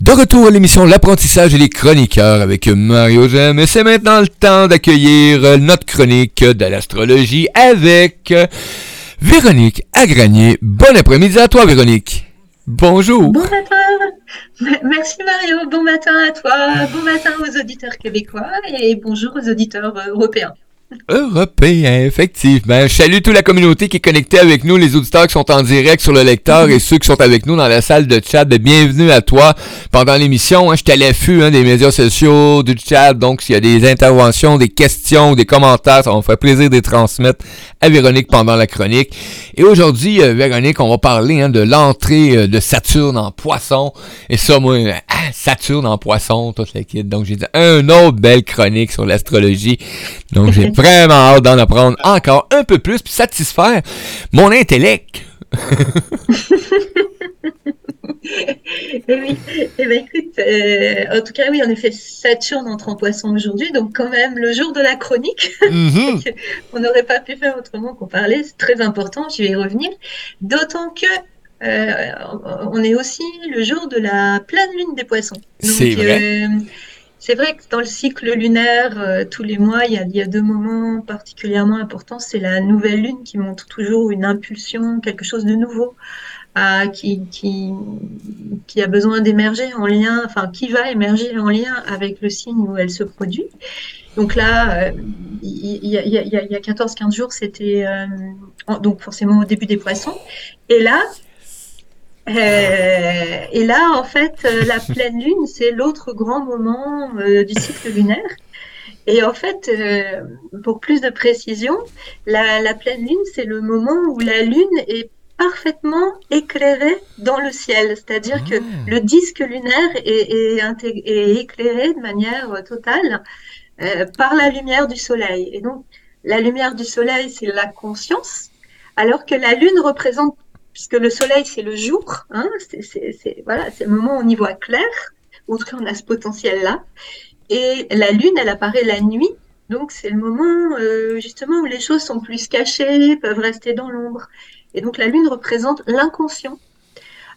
De retour à l'émission L'apprentissage et les chroniqueurs avec Mario Gem. Et c'est maintenant le temps d'accueillir notre chronique de l'astrologie avec Véronique Agranier. Bon après-midi à toi, Véronique. Bonjour. Bon matin. Merci Mario. Bon matin à toi. Bon matin aux auditeurs québécois et bonjour aux auditeurs européens. Européen, effectivement. Je salue toute la communauté qui est connectée avec nous, les auditeurs qui sont en direct sur le lecteur et ceux qui sont avec nous dans la salle de chat. Bienvenue à toi pendant l'émission. Hein, je suis à l'affût hein, des médias sociaux, du chat. Donc, s'il y a des interventions, des questions, des commentaires, ça va me faire plaisir de les transmettre à Véronique pendant la chronique. Et aujourd'hui, euh, Véronique, on va parler hein, de l'entrée euh, de Saturne en poisson. Et ça, moi, ah, Saturne en poisson, toute la kit. Donc, j'ai dit un autre belle chronique sur l'astrologie. Donc, j'ai vraiment hâte d'en apprendre encore un peu plus puis satisfaire mon intellect. Eh oui, eh ben, écoute, euh, en tout cas, oui, en effet, Saturne entre en poisson aujourd'hui, donc quand même le jour de la chronique, mhm. on n'aurait pas pu faire autrement qu'on parlait, c'est très important, je vais y revenir, d'autant que euh, on est aussi le jour de la pleine lune des poissons. C'est vrai. Euh, c'est vrai que dans le cycle lunaire, euh, tous les mois, il y, a, deux moments particulièrement importants. C'est la nouvelle lune qui montre toujours une impulsion, quelque chose de nouveau, qui, qui, a besoin d'émerger en lien, enfin qui va émerger en lien avec le signe où elle se produit. Donc là, il y, a, 14-15 jours, c'était donc forcément au début des poissons. Et là, euh, et là, en fait, euh, la pleine lune, c'est l'autre grand moment euh, du cycle lunaire. Et en fait, pour plus de précision, la, pleine lune, c'est le moment où la lune est parfaitement éclairée dans le ciel. C'est-à-dire que ah. le disque lunaire est, est, éclairé de manière totale par la lumière du soleil. Et donc, la lumière du soleil, c'est la conscience, alors que la lune représente puisque le soleil, c'est le jour, hein, c'est voilà, le moment où on y voit clair, ou en tout on a ce potentiel-là. Et la lune, elle apparaît la nuit, donc c'est le moment euh, justement où les choses sont plus cachées, peuvent rester dans l'ombre. Et donc la lune représente l'inconscient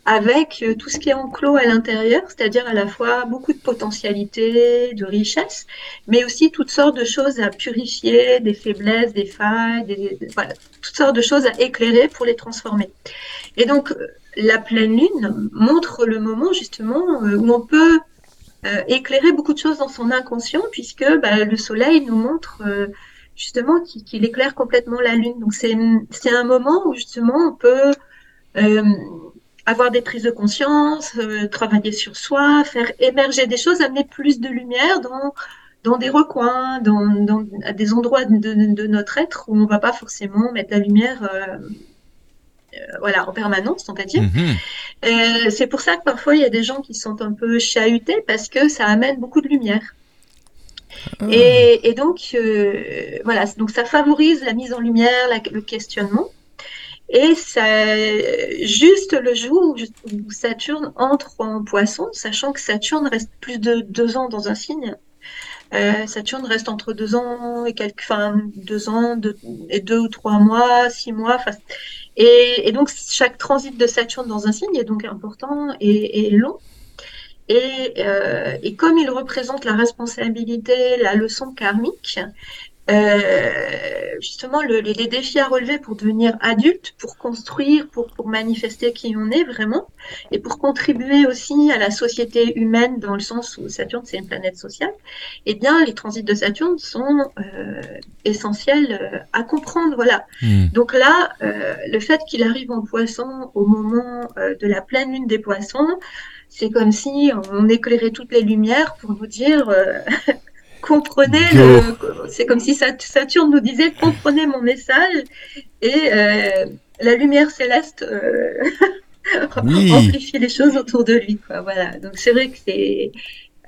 avec euh, tout ce qui est enclos à l'intérieur, c'est-à-dire à la fois beaucoup de potentialités, de richesses, mais aussi toutes sortes de choses à purifier, des faiblesses, des failles, des, voilà, toutes sortes de choses à éclairer pour les transformer. Et donc, euh, la pleine lune montre le moment justement euh, où on peut éclairer beaucoup de choses dans son inconscient, puisque bah, le soleil nous montre justement qu'il éclaire complètement la lune. Donc, c'est un moment où justement on peut avoir des prises de conscience, euh, travailler sur soi, faire émerger des choses, amener plus de lumière dans, dans des recoins, dans, dans à des endroits de, notre être où on ne va pas forcément mettre la lumière euh, euh, voilà, en permanence, on va dire. Mhm. c'est pour ça que parfois il y a des gens qui sont un peu chahutés parce que ça amène beaucoup de lumière. Ah. Et, donc, voilà, donc ça favorise la mise en lumière, le questionnement. Et juste le jour où Saturne entre en poisson, sachant que Saturne reste plus de deux ans dans un signe, euh, Saturne reste entre deux ans et quelques, enfin, deux ans et deux ou trois mois, six mois. Et, donc chaque transit de Saturne dans un signe est donc important et, long. Euh, et, comme il représente la responsabilité, la leçon karmique, euh, justement le, les, défis à relever pour devenir adulte, pour construire, pour, pour manifester qui on est vraiment, et pour contribuer aussi à la société humaine dans le sens où Saturne c'est une planète sociale, eh bien les transits de Saturne sont euh, essentiels euh, à comprendre. Voilà. Hmm. Donc là, euh, le fait qu'il arrive en poisson au moment euh, de la pleine lune des poissons, c'est comme si on éclairait toutes les lumières pour nous dire comprenez, c'est comme si Saturne nous disait comprenez mon message et euh, la lumière céleste euh, amplifie les choses autour de lui. Voilà. Donc c'est vrai que c'est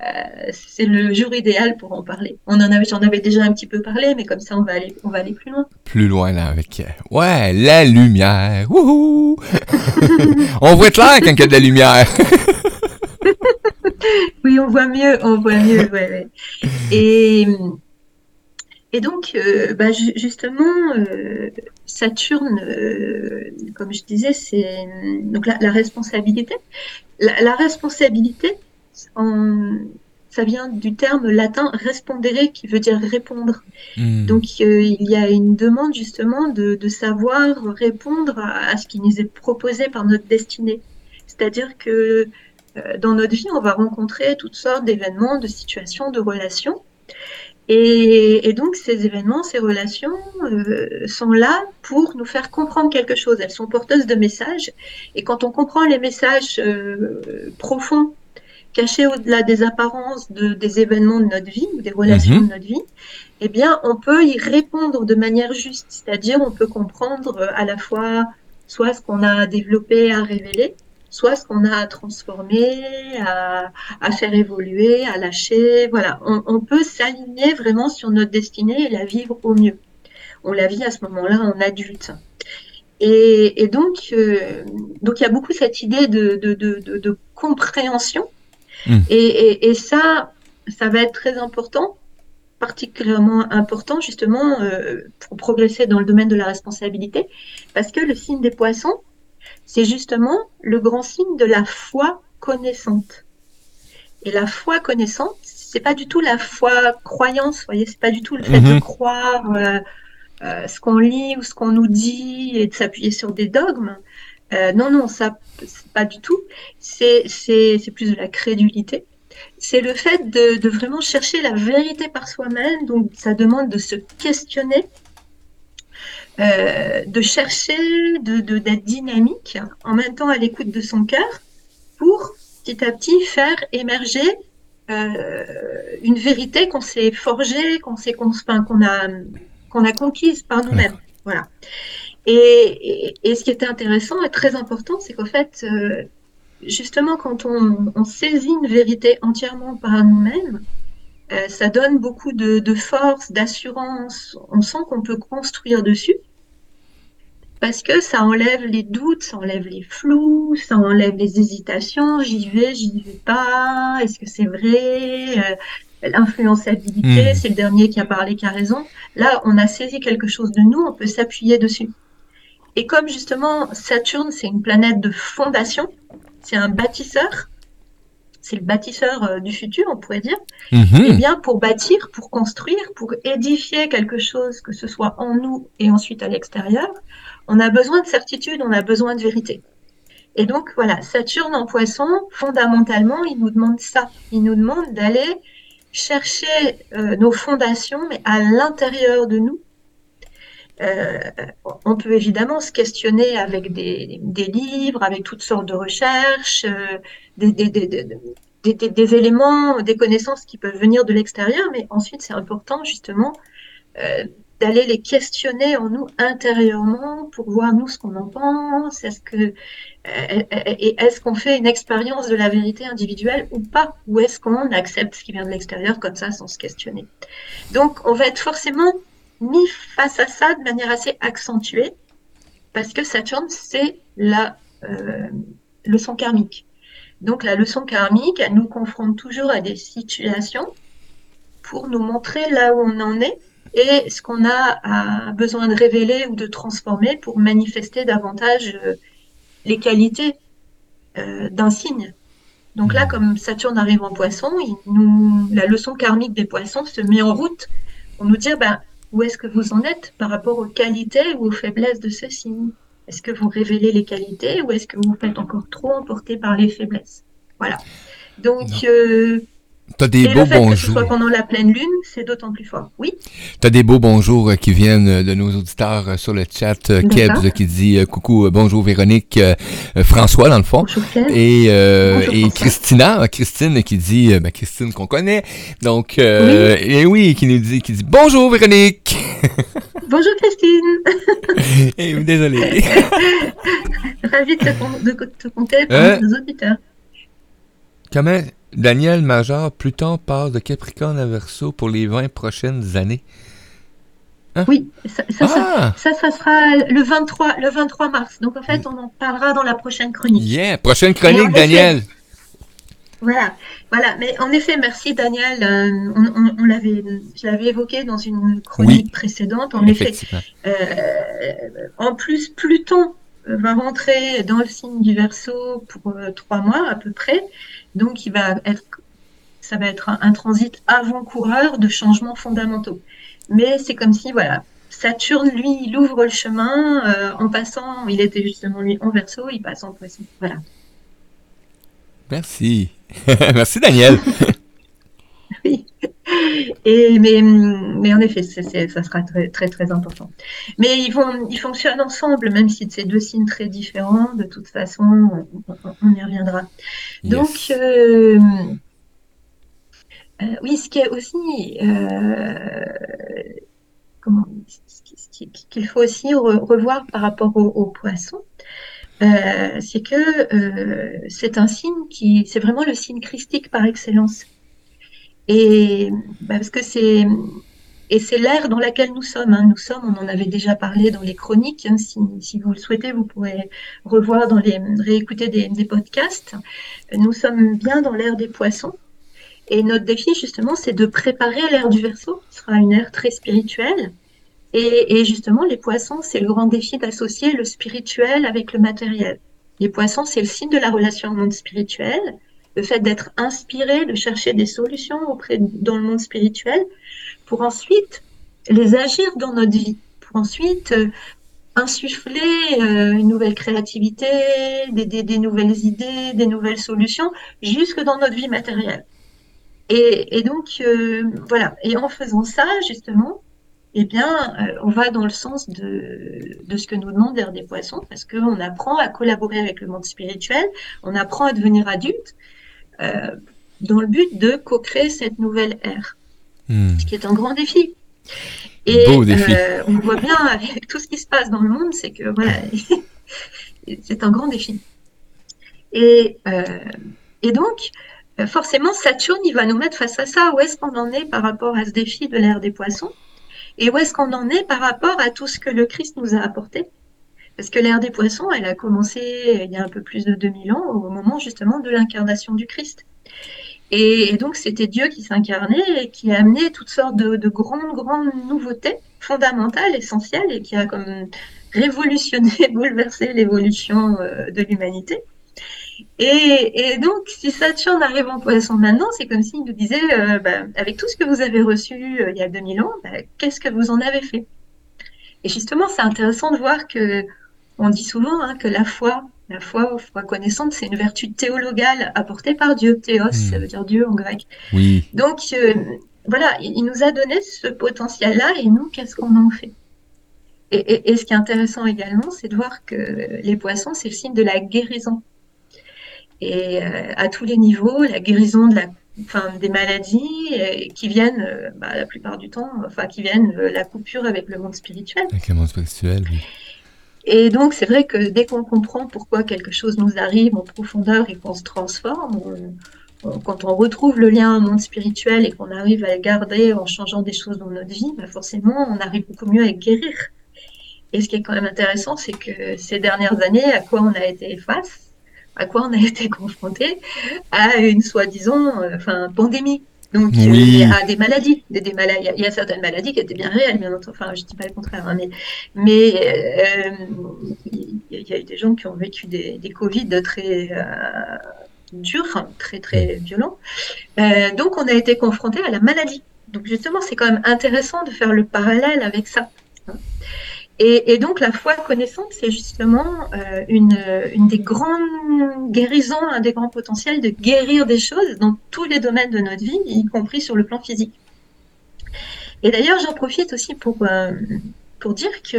euh, c'est le jour idéal pour en parler. On en avait, j'en avais déjà un petit peu parlé, mais comme ça on va aller, on va aller plus loin. Plus loin là avec ouais la lumière. Wouhou on voit clair quand il y a de la lumière. oui, on voit mieux, on voit mieux. Et, et donc, euh, bah, justement, euh, Saturne, euh, comme je disais, c'est donc la, responsabilité. La, responsabilité, ça vient du terme latin respondere qui veut dire répondre. Hmm. Donc il y a une demande justement de, savoir répondre à, ce qui nous est proposé par notre destinée. C'est-à-dire que dans notre vie, on va rencontrer toutes sortes d'événements, de situations, de relations. Et, donc ces événements, ces relations euh, sont là pour nous faire comprendre quelque chose. Elles sont porteuses de messages. Et quand on comprend les messages euh, profonds, cachés au-delà des apparences de, des événements de notre vie ou des relations mhm. de notre vie, eh bien, on peut y répondre de manière juste. C'est-à-dire, on peut comprendre euh, à la fois soit ce qu'on a développé à révéler, soit ce qu'on a à transformer, à, faire évoluer, à lâcher. Voilà, on, peut s'aligner vraiment sur notre destinée et la vivre au mieux. On la vit à ce moment-là en adulte. Et, donc, euh, donc il y a beaucoup cette idée de, compréhension. Mmh. Et, ça, ça va être très important, particulièrement important justement euh, pour progresser dans le domaine de la responsabilité, parce que le signe des poissons, c'est justement le grand signe de la foi connaissante. Et la foi connaissante, c'est pas du tout la foi croyance, voyez, c'est pas du tout le fait de mhm. croire euh, euh, ce qu'on lit ou ce qu'on nous dit et de s'appuyer sur des dogmes. Euh, non, non, ça, pas du tout. C'est, plus de la crédulité. C'est le fait de, de, vraiment chercher la vérité par soi-même. Donc, ça demande de se questionner euh, de chercher, de, d'être dynamique, en même temps à l'écoute de son cœur, pour petit à petit faire émerger euh, une vérité qu'on s'est forgée, qu'on s'est qu'on a qu'on a conquise par nous-mêmes. Voilà. Et, et, ce qui était intéressant et très important, c'est qu'en fait, euh, justement, quand on, on, saisit une vérité entièrement par nous-mêmes, euh, ça donne beaucoup de, force, d'assurance. On sent qu'on peut construire dessus parce que ça enlève les doutes, ça enlève les flous, ça enlève les hésitations. J'y vais, j'y vais pas. Est-ce que c'est vrai? Euh, L'influençabilité, hmm. c'est le dernier qui a parlé qui a raison. Là, on a saisi quelque chose de nous, on peut s'appuyer dessus. Et comme justement Saturne, c'est une planète de fondation, c'est un bâtisseur, c'est le bâtisseur euh, du futur, on pourrait dire, mm-hmm. eh bien, pour bâtir, pour construire, pour édifier quelque chose, que ce soit en nous et ensuite à l'extérieur, on a besoin de certitude, on a besoin de vérité. Et donc, voilà, Saturne en poisson, fondamentalement, il nous demande ça. Il nous demande d'aller chercher euh, nos fondations, mais à l'intérieur de nous. Euh, on peut évidemment se questionner avec des, livres, avec toutes sortes de recherches, des, des, éléments, des connaissances qui peuvent venir de l'extérieur, mais ensuite c'est important justement euh, d'aller les questionner en nous intérieurement pour voir nous ce qu'on en pense, est-ce que euh, et est-ce qu'on fait une expérience de la vérité individuelle ou pas, ou est-ce qu'on accepte ce qui vient de l'extérieur comme ça sans se questionner? Donc on va être forcément mis face à ça de manière assez accentuée parce que Saturne c'est la euh, leçon karmique. Donc la leçon karmique, elle nous confronte toujours à des situations pour nous montrer là où on en est et ce qu'on a besoin de révéler ou de transformer pour manifester davantage euh, les qualités euh, d'un signe. Donc là, comme Saturne arrive en poisson, nous, la leçon karmique des poissons se met en route pour nous dire ben, où est-ce que vous en êtes par rapport aux qualités ou aux faiblesses de ce signe. Est-ce que vous révélez les qualités ou est-ce que vous faites encore trop emporter par les faiblesses? Voilà. Donc, euh, T'as des beaux bonjours. Que ce soit pendant la pleine lune, c'est d'autant plus fort. Oui? T'as des beaux bonjours euh, qui viennent euh, de nos auditeurs euh, sur le chat. Kebs qui dit coucou, bonjour Véronique, François dans le fond. Bonjour, et et Christina, Christine qui dit, ben, Christine qu'on connaît. Donc, et oui, qui nous dit, qui dit bonjour Véronique. bonjour Christine. et désolé. Ravi de te, de te compter pour nos auditeurs. Comment? Daniel Major, Pluton passe de Capricorne à Verseau pour les 20 prochaines années. Hein? Oui, ça ça, ça, ça, sera le 23, le 23 mars. Donc en fait, on en parlera dans la prochaine chronique. Yeah, prochaine chronique, Daniel. voilà, voilà. Mais en effet, merci Daniel. Euh, on, l'avait, je l'avais évoqué dans une chronique précédente. En effet, euh, en plus, Pluton va rentrer dans le signe du Verseau pour trois mois à peu près. Donc, il va être, ça va être un, transit avant-coureur de changements fondamentaux. Mais c'est comme si, voilà, Saturne, lui, il ouvre le chemin en passant, il était justement lui en verso, il passe en poisson. Voilà. Merci. Merci Daniel. oui. Et, mais, mais en effet, ça sera très, très, très important. Mais ils, vont, ils fonctionnent ensemble, même si c'est deux signes très différents. De toute façon, on, y reviendra. Donc, euh, euh, oui, ce qui est aussi. Euh, comment, qu'il faut aussi revoir par rapport aux poissons, euh, c'est que euh, c'est un signe qui, c'est vraiment le signe christique par excellence. Et bah, parce que c'est et c'est l'ère dans laquelle nous sommes. Hein. Nous sommes, on en avait déjà parlé dans les chroniques. Hein. Si, si, vous le souhaitez, vous pourrez revoir dans les réécouter des, des podcasts. Nous sommes bien dans l'ère des poissons. Et notre défi, justement, c'est de préparer l'ère du Verseau, qui sera une ère très spirituelle, et, justement, les poissons, c'est le grand défi d'associer le spirituel avec le matériel. Les poissons, c'est le signe de la relation au monde spirituel, le fait d'être inspiré, de chercher des solutions auprès dans le monde spirituel, pour ensuite les agir dans notre vie, pour ensuite euh, insuffler euh, une nouvelle créativité, des, nouvelles idées, des nouvelles solutions, jusque dans notre vie matérielle. Et, donc, euh, voilà. Et en faisant ça, justement, eh bien, on va dans le sens de, ce que nous demande l'air des poissons, parce qu'on apprend à collaborer avec le monde spirituel, on apprend à devenir adulte, dans le but de co-créer cette nouvelle ère, hmm. ce qui est un grand défi. Et euh, on voit bien avec tout ce qui se passe dans le monde, c'est que voilà, c'est un grand défi. Et, et donc, forcément, Saturne, il va nous mettre face à ça. Où est-ce qu'on en est par rapport à ce défi de l'ère des poissons? Et où est-ce qu'on en est par rapport à tout ce que le Christ nous a apporté? Parce que l'ère des poissons, elle a commencé il y a un peu plus de 2000 ans, au moment justement de l'incarnation du Christ. Et, donc c'était Dieu qui s'incarnait et qui a amené toutes sortes de, grandes, grandes nouveautés fondamentales, essentielles, et qui a comme révolutionné, bouleversé l'évolution euh, de l'humanité. Et, donc, si Saturne arrive en poisson maintenant, c'est comme s'il nous disait, euh, bah, avec tout ce que vous avez reçu euh, il y a 2000 ans, bah, qu'est-ce que vous en avez fait? Et justement, c'est intéressant de voir que on dit souvent hein, que la foi, la foi, foi connaissante, c'est une vertu théologale apportée par Dieu. Théos, ça hmm. veut dire Dieu en grec. Oui. Donc, euh, voilà, il nous a donné ce potentiel-là, et nous, qu'est-ce qu'on en fait? Et, et ce qui est intéressant également, c'est de voir que les poissons, c'est le signe de la guérison et euh, à tous les niveaux, la guérison de la, enfin, des maladies euh, qui viennent, euh, bah, la plupart du temps, enfin, qui viennent la coupure avec le monde spirituel. Avec le monde spirituel, oui. Et donc, c'est vrai que dès qu'on comprend pourquoi quelque chose nous arrive en profondeur et qu'on se transforme, quand on retrouve le lien au monde spirituel et qu'on arrive à le garder en changeant des choses dans notre vie, bah forcément, on arrive beaucoup mieux à guérir. Et ce qui est quand même intéressant, c'est que ces dernières années, à quoi on a été face, à quoi on a été confronté? À une soi-disant euh, pandémie. Donc, il y a des maladies, des, des maladies, il y a certaines maladies qui étaient bien réelles, bien entendu. Enfin, je ne dis pas le contraire, hein, mais, mais euh, il y a eu des gens qui ont vécu des, des Covid très euh, durs, très très violents. donc, on a été confronté à la maladie. Donc, justement, c'est quand même intéressant de faire le parallèle avec ça. Et, donc la foi connaissante, c'est justement euh, une, des grandes guérisons, un des grands potentiels de guérir des choses dans tous les domaines de notre vie, y compris sur le plan physique. Et d'ailleurs, j'en profite aussi pour, euh, pour dire que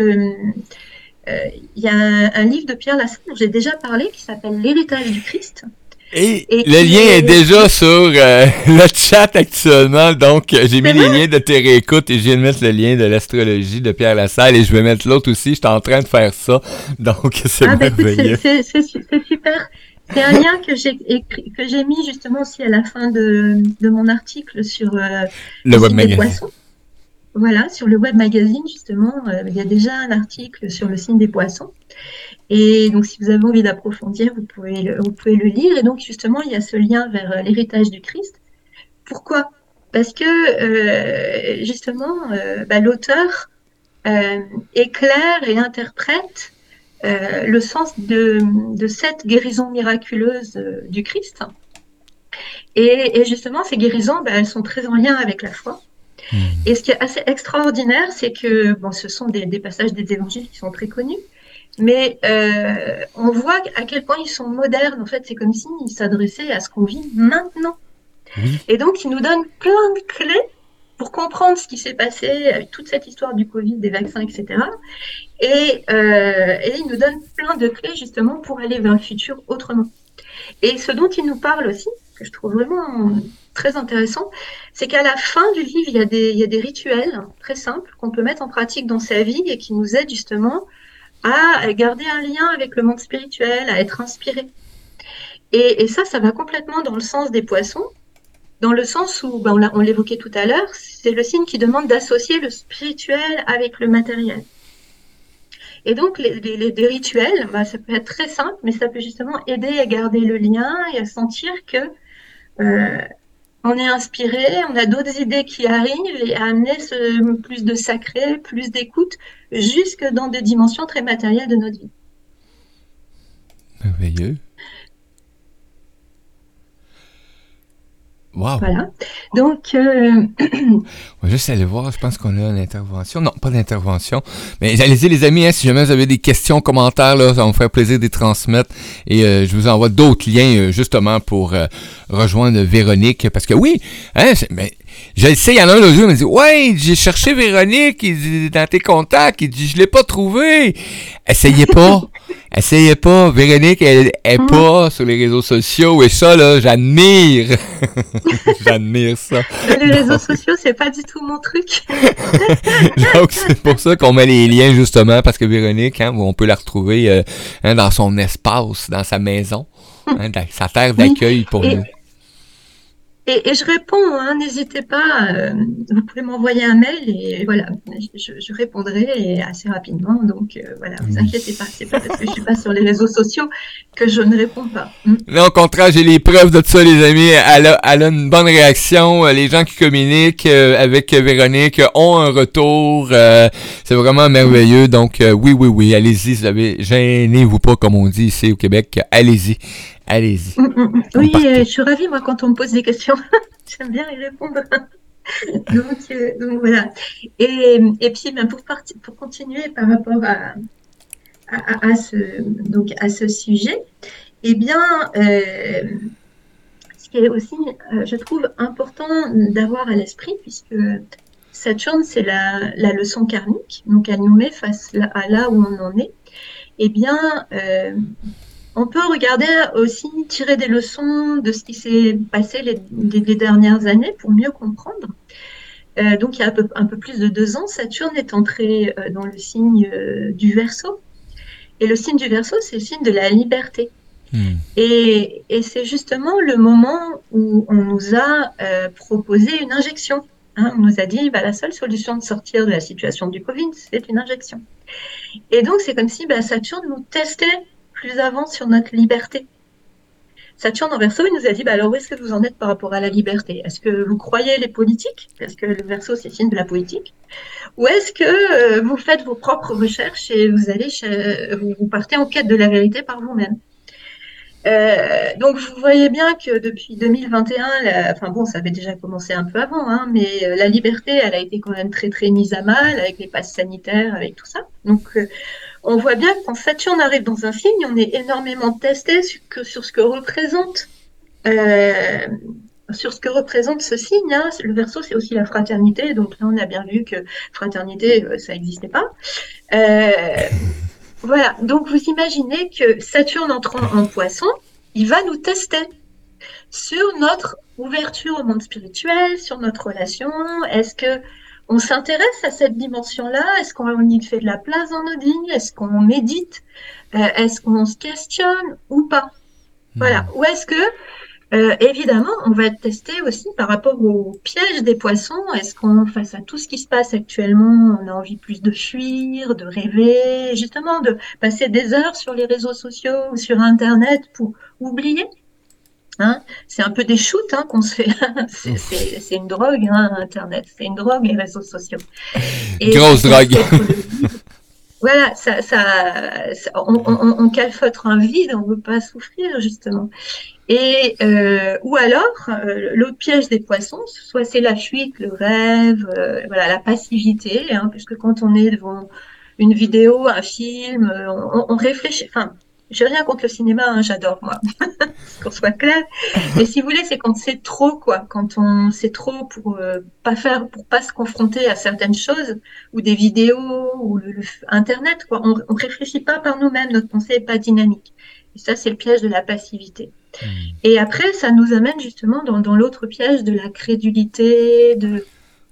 euh, il y a un, un, livre de Pierre Lassalle dont j'ai déjà parlé qui s'appelle L'héritage du Christ, et, le lien est déjà sur euh, le chat actuellement, donc euh, j'ai mis les liens de tes réécoutes et je viens de mettre le lien de l'astrologie de Pierre Lassalle et je vais mettre l'autre aussi, je suis en train de faire ça, donc c'est ah, ben, merveilleux. c'est super. C'est un lien que j'ai que j'ai mis justement aussi à la fin de, de mon article sur euh, le web magazine. Voilà, sur le web magazine justement, il y a déjà un article sur le signe des poissons. Et donc, si vous avez envie d'approfondir, vous pouvez, le, lire. Et donc, justement, il y a ce lien vers euh, l'héritage du Christ. Pourquoi? Parce que, euh, justement, euh, bah, l'auteur éclaire et interprète le sens de, cette guérison miraculeuse du Christ. Et, justement, ces guérisons, ben, elles sont très en lien avec la foi. Et ce qui est assez extraordinaire, c'est que bon, ce sont des, passages des évangiles qui sont très connus, mais euh, on voit à quel point ils sont modernes. En fait, c'est comme s'ils s'adressaient à ce qu'on vit maintenant. Et donc, ils nous donnent plein de clés pour comprendre ce qui s'est passé avec toute cette histoire du Covid, des vaccins, etc. Et, euh, et ils nous donnent plein de clés justement pour aller vers le futur autrement. Et ce dont ils nous parlent aussi, que je trouve vraiment très intéressant, c'est qu'à la fin du livre, il y, a des, rituels très simples qu'on peut mettre en pratique dans sa vie et qui nous aident justement à garder un lien avec le monde spirituel, à être inspiré. Et, ça, ça va complètement dans le sens des poissons, dans le sens où, ben on l'évoquait tout à l'heure, c'est le signe qui demande d'associer le spirituel avec le matériel. Et donc, les, les, rituels, ben, ça peut être très simple, mais ça peut justement aider à garder le lien et à sentir que euh, on est inspiré, on a d'autres idées qui arrivent et à amener ce, plus de sacré, plus d'écoute, jusque dans des dimensions très matérielles de notre vie. Merveilleux. Wow. Voilà. Donc. Euh... On va juste aller voir. Je pense qu'on a une intervention. Non, pas d'intervention. Mais allez-y, les amis, hein, si jamais vous avez des questions, commentaires, là, ça va me faire plaisir de les transmettre. Et euh, je vous envoie d'autres liens, euh, justement, pour euh, rejoindre Véronique. Parce que oui, hein, mais je le sais, il y en a un le jour, il me dit Ouais, j'ai cherché Véronique il dit, dans tes contacts. Il dit Je l'ai pas trouvé. Essayez pas. Essayez pas. Véronique, elle est mm. pas sur les réseaux sociaux. Et ça, là, j'admire. j'admire ça. Les réseaux sociaux, c'est pas du tout mon truc. Donc, c'est pour ça qu'on met les liens, justement, parce que Véronique, hein, on peut la retrouver euh, hein, dans son espace, dans sa maison, hein, sa terre d'accueil pour nous. Et, je réponds, hein, n'hésitez pas, euh, vous pouvez m'envoyer un mail et voilà, je, répondrai assez rapidement. Donc euh, voilà, vous inquiétez pas, c'est pas parce que je suis pas sur les réseaux sociaux que je ne réponds pas. Hmm. Non, au contraire, j'ai les preuves de ça, les amis. Elle a, elle a une bonne réaction. Les gens qui communiquent euh, avec Véronique ont un retour. c'est vraiment merveilleux. Donc oui, oui, oui, allez-y. Vous avez, gênez-vous pas, comme on dit ici au Québec. Allez-y. Allez-y. Mm, mm, mm. Oui, euh, je suis ravie, moi, quand on me pose des questions. J'aime bien y répondre. Euh, donc, voilà. Et, et puis, ben, pour, pour continuer par rapport à, à, ce, donc, à ce sujet, eh bien, euh, ce qui est aussi, je trouve, important d'avoir à l'esprit, puisque Saturne, c'est la, la, leçon karmique, donc elle nous met face à là où on en est, eh bien, on peut regarder aussi, tirer des leçons de ce qui s'est passé les, dernières années pour mieux comprendre. Euh, donc, il y a un peu, plus de deux ans, Saturne est entré euh, dans le signe euh, du Verseau. Et le signe du Verseau, c'est le signe de la liberté. Hmm. Et, c'est justement le moment où on nous a proposé une injection. Hein. on nous a dit, bah, la seule solution de sortir de la situation du Covid, c'est une injection. Et donc, c'est comme si bah, Saturne nous testait plus avant sur notre liberté. Saturne en verso, il nous a dit, bah alors où est-ce que vous en êtes par rapport à la liberté? Est-ce que vous croyez les politiques? Parce que le verso, c'est signe de la politique? Ou est-ce que euh, vous faites vos propres recherches et vous allez, vous partez en quête de la vérité par vous-même? Euh, donc vous voyez bien que depuis 2021, enfin bon, ça avait déjà commencé un peu avant, hein, mais euh, la liberté, elle a été quand même très très mise à mal avec les passes sanitaires, avec tout ça. Donc on voit bien que quand Saturne arrive dans un signe, on est énormément testé sur, ce que représente. Euh, sur ce que représente ce signe, hein. le verso c'est aussi la fraternité, donc là on a bien vu que fraternité euh, ça n'existait pas. Euh, voilà, donc vous imaginez que Saturne entrant en poisson, il va nous tester sur notre ouverture au monde spirituel, sur notre relation. Est-ce que on s'intéresse à cette dimension-là. Est-ce qu'on y fait de la place dans nos Est-ce qu'on médite? Euh, Est-ce qu'on se questionne ou pas? Voilà. Hmm. Ou est-ce que, euh, évidemment, on va être testé aussi par rapport au piège des poissons. Est-ce qu'on, face à tout ce qui se passe actuellement, on a envie plus de fuir, de rêver, justement, de passer des heures sur les réseaux sociaux ou sur Internet pour oublier? Hein, c'est un peu des shoots hein, qu'on se fait. c'est une drogue, hein, Internet. C'est une drogue, les réseaux sociaux. Grosse drogue. voilà, ça, ça, on, on, on, calfeutre un vide, on ne veut pas souffrir justement. Et euh, ou alors euh, l'autre piège des poissons, soit c'est la fuite, le rêve, euh, voilà, la passivité, hein, puisque quand on est devant une vidéo, un film, on, on réfléchit. Enfin, j'ai rien contre le cinéma, hein, j'adore moi, qu'on soit clair. Mais si vous voulez, c'est quand c'est trop quoi, quand on c'est trop pour euh, pas faire, pour pas se confronter à certaines choses ou des vidéos ou le, internet quoi. On, on réfléchit pas par nous-mêmes, notre pensée est pas dynamique. Et ça, c'est le piège de la passivité. Hmm. Et après, ça nous amène justement dans, dans l'autre piège de la crédulité, de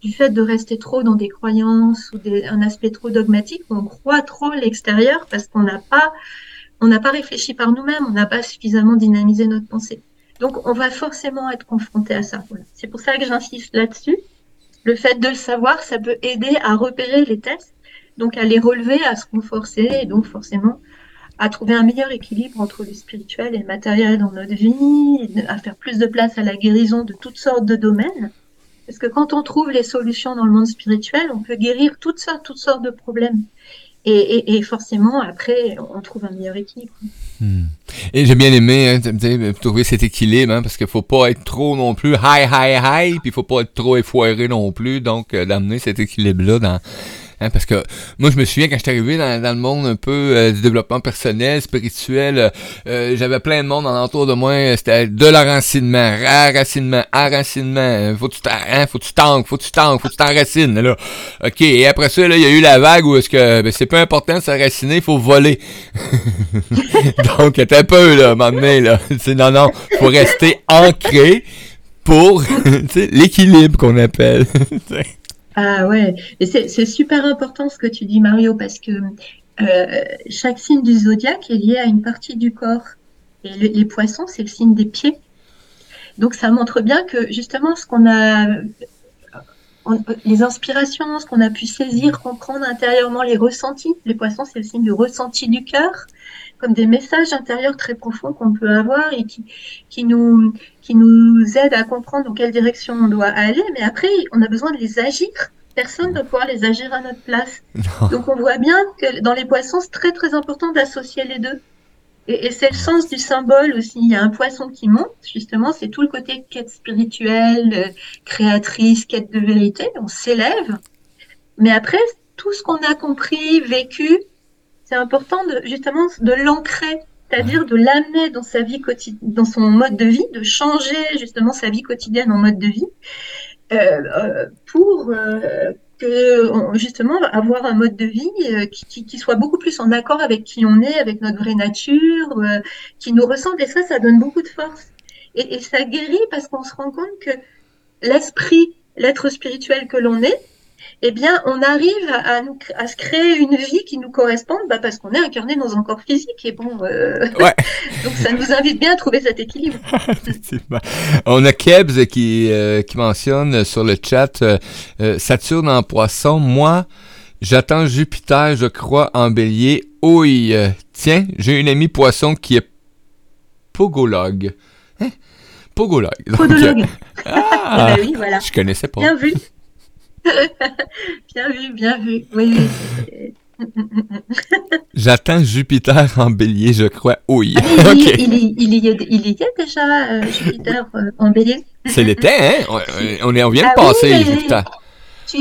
du fait de rester trop dans des croyances ou des, un aspect trop dogmatique, on croit trop l'extérieur parce qu'on n'a pas on n'a pas réfléchi par nous-mêmes, on n'a pas suffisamment dynamisé notre pensée. Donc, on va forcément être confronté à ça. C'est pour ça que j'insiste là-dessus. Le fait de le savoir, ça peut aider à repérer les tests, donc à les relever, à se renforcer, et donc forcément à trouver un meilleur équilibre entre le spirituel et le matériel dans notre vie, à faire plus de place à la guérison de toutes sortes de domaines. Parce que quand on trouve les solutions dans le monde spirituel, on peut guérir toutes sortes, toutes sortes de problèmes. Et, forcément, après, on trouve un meilleur équilibre. Hmm. Et j'ai bien aimé hein, trouver cet équilibre, hein, parce qu'il faut pas être trop non plus high, high, high, puis il faut pas être trop effoiré non plus, donc euh, d'amener cet équilibre-là dans, Hein, parce que moi, je me souviens quand j'étais arrivé dans, le monde un peu euh, du développement personnel, spirituel, euh, euh, j'avais plein de monde alentour de moi. C'était de l'enracinement, enracinement, enracinement. Faut que tu hein, faut tu tankes, faut tu tankes, faut que tu t'enracines. Là. OK. Et après ça, là, il y a eu la vague où est-ce que ben, c'est pas important de s'enraciner, faut voler. Donc, t'es un peu là, maintenant, là. non, non, faut rester ancré pour l'équilibre qu'on appelle. Ah ouais, et c'est super important ce que tu dis Mario parce que euh, chaque signe du zodiaque est lié à une partie du corps. Et les poissons, c'est le signe des pieds. Donc ça montre bien que justement ce qu'on a, les inspirations, ce qu'on a pu saisir, comprendre intérieurement, les ressentis. Les poissons, c'est le signe du ressenti du cœur, comme des messages intérieurs très profonds qu'on peut avoir et qui, qui, nous, qui nous aident à comprendre dans quelle direction on doit aller. Mais après, on a besoin de les agir. Personne ne doit pouvoir les agir à notre place. Donc on voit bien que dans les poissons, c'est très très important d'associer les deux. Et, c'est le sens du symbole aussi. Il y a un poisson qui monte, justement, c'est tout le côté quête spirituelle, euh, créatrice, quête de vérité. On s'élève. Mais après, tout ce qu'on a compris, vécu, c'est important de, justement de l'ancrer, c'est-à-dire de l'amener dans sa vie dans son mode de vie, de changer justement sa vie quotidienne en mode de vie, euh, euh, pour que justement avoir un mode de vie qui, qui, soit beaucoup plus en accord avec qui on est, avec notre vraie nature, qui nous ressemble. Et ça, ça donne beaucoup de force. Et, et ça guérit parce qu'on se rend compte que l'esprit, l'être spirituel que l'on est, eh bien, on arrive à, nous, à, se créer une vie qui nous corresponde bah, parce qu'on est incarné dans un corps physique. Et bon, euh, donc ça nous invite bien à trouver cet équilibre. on a Kebs qui, euh, qui mentionne sur le chat euh, Saturne en poisson. Moi, j'attends Jupiter, je crois, en bélier. Oui, tiens, j'ai une amie poisson qui est pogologue. Hein? Pogologue. Podologue. ah, ben oui, voilà. Je connaissais pas. Bien vu. bien vu, bien vu. Oui, oui. J'attends Jupiter en bélier, je crois. Oui. Ah, il, il, il, il, y, il, y, a déjà euh, Jupiter euh, en bélier. C'est l'été, hein? On, on, on vient de ah passer, oui, Jupiter. Tu,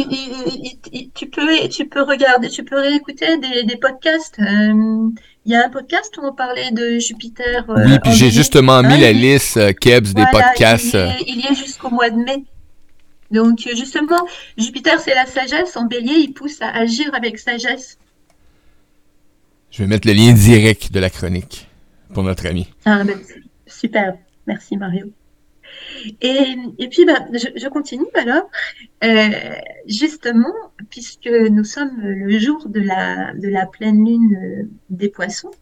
tu, peux, tu peux regarder, tu peux réécouter des, des podcasts. Euh, il y a un podcast où on parlait de Jupiter. oui, puis j'ai justement mis la liste, Kebs, des podcasts. Il y est jusqu'au mois de mai. Donc justement, Jupiter, c'est la sagesse. En bélier, il pousse à agir avec sagesse. Je vais mettre le lien direct de la chronique pour notre ami. Ah, ben, super. Merci Mario. Et, et puis, ben, je, continue alors. Euh, justement, puisque nous sommes le jour de la, de la pleine lune euh, des poissons,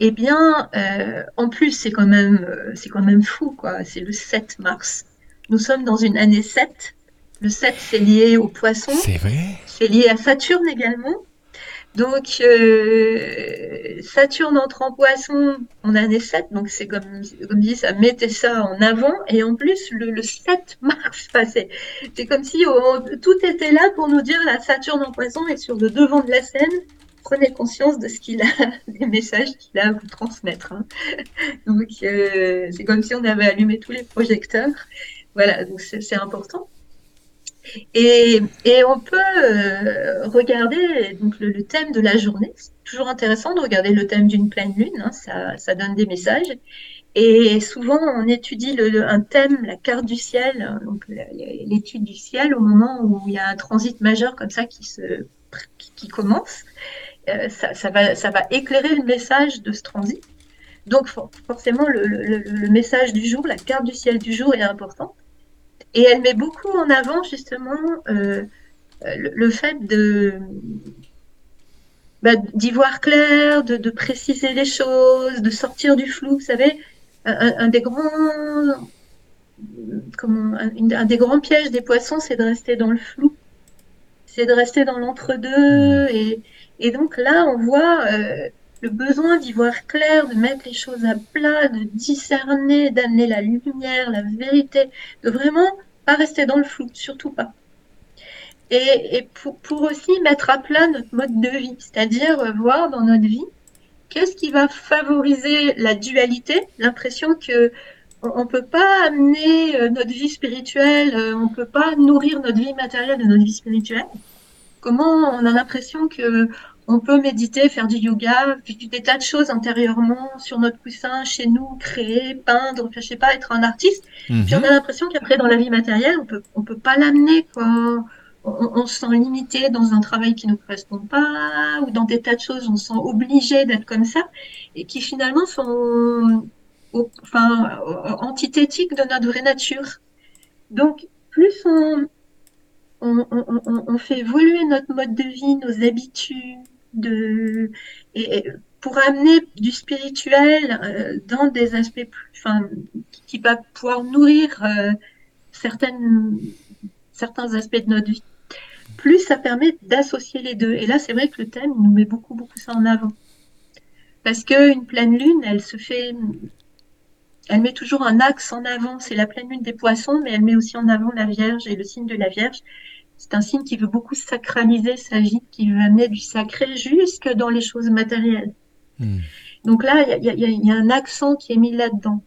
eh bien, euh, en plus, c'est quand même, quand même fou, quoi. C'est le 7 mars. Nous sommes dans une année 7. Le 7, c'est lié au poisson. C'est vrai. C'est lié à Saturne également. Donc, euh, Saturne entre en poisson en année 7, donc c'est comme, comme dit, ça mettait ça en avant. Et en plus, le, 7 mars, c'est comme si tout était là pour nous dire la Saturne en poisson est sur le devant de la scène. prenez conscience de ce qu'il a, des messages qu'il a à vous transmettre. Hein. Donc, euh, c'est comme si on avait allumé tous les projecteurs. Voilà, donc c'est important. Et, et, on peut euh, regarder donc, le, thème de la journée. C'est toujours intéressant de regarder le thème d'une pleine lune, hein, ça, ça, donne des messages. Et souvent, on étudie le, un thème, la carte du ciel, donc l'étude du ciel au moment où il y a un transit majeur comme ça qui se qui, commence, euh, ça, va, ça va éclairer le message de ce transit. Donc forcément, le, message du jour, la carte du ciel du jour est importante. Et elle met beaucoup en avant justement euh, le, fait de bah, d'y voir clair, de, préciser les choses, de sortir du flou. Vous savez, un, des grands comment, un, des grands pièges des poissons, c'est de rester dans le flou c'est de rester dans l'entre-deux. Mmh. Et, donc là, on voit euh, le besoin d'y voir clair, de mettre les choses à plat, de discerner, d'amener la lumière, la vérité, de vraiment pas rester dans le flou, surtout pas. Et, pour, aussi mettre à plat notre mode de vie, c'est-à-dire voir dans notre vie qu'est-ce qui va favoriser la dualité, l'impression que on ne peut pas amener euh, notre vie spirituelle, euh, on ne peut pas nourrir notre vie matérielle de notre vie spirituelle. Comment on a l'impression que on peut méditer, faire du yoga, des tas de choses intérieurement sur notre coussin, chez nous, créer, peindre, je sais pas, être un artiste. Puis on a mhm. l'impression qu'après dans la vie matérielle, on peut, on peut pas l'amener quoi. On, on, se sent limité dans un travail qui nous correspond pas, ou dans des tas de choses, on se sent obligé d'être comme ça, et qui finalement sont enfin, antithétique de notre vraie nature. Donc, plus on, on, fait évoluer notre mode de vie, nos habitudes, et, pour amener du spirituel euh, dans des aspects enfin, qui va pouvoir nourrir euh, certains aspects de notre vie, plus ça permet d'associer les deux. Et là, c'est vrai que le thème nous met beaucoup, beaucoup ça en avant. Parce qu'une pleine lune, elle se fait elle met toujours un axe en avant, c'est la pleine lune des poissons, mais elle met aussi en avant la Vierge et le signe de la Vierge. C'est un signe qui veut beaucoup sacraliser sa vie, qui veut amener du sacré jusque dans les choses matérielles. Hmm. Donc là, il y, a, un accent qui est mis là-dedans.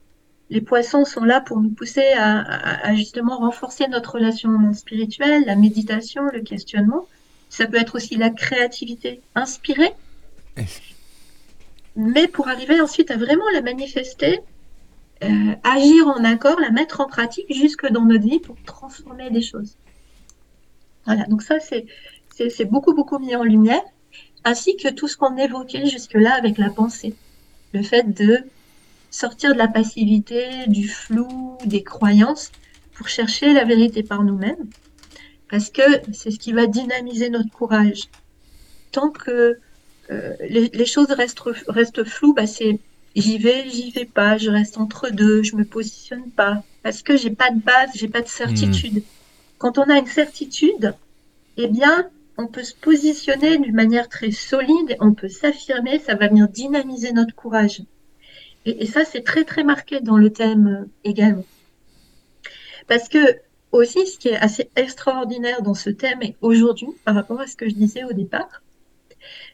Les poissons sont là pour nous pousser à, justement renforcer notre relation au monde spirituel, la méditation, le questionnement. Ça peut être aussi la créativité inspirée, mais pour arriver ensuite à vraiment la manifester euh, agir en accord, la mettre en pratique jusque dans notre vie pour transformer des choses. Voilà, donc ça c'est beaucoup beaucoup mis en lumière, ainsi que tout ce qu'on évoquait jusque-là avec la pensée, le fait de sortir de la passivité, du flou, des croyances, pour chercher la vérité par nous-mêmes, parce que c'est ce qui va dynamiser notre courage. Tant que euh, les, choses restent, restent floues, bah c'est J'y vais, j'y vais pas, je reste entre deux, je me positionne pas parce que j'ai pas de base, j'ai pas de certitude. Hmm. Quand on a une certitude, eh bien, on peut se positionner d'une manière très solide, on peut s'affirmer, ça va venir dynamiser notre courage. Et, ça, c'est très très marqué dans le thème euh, également. Parce que aussi, ce qui est assez extraordinaire dans ce thème et aujourd'hui, par rapport à ce que je disais au départ,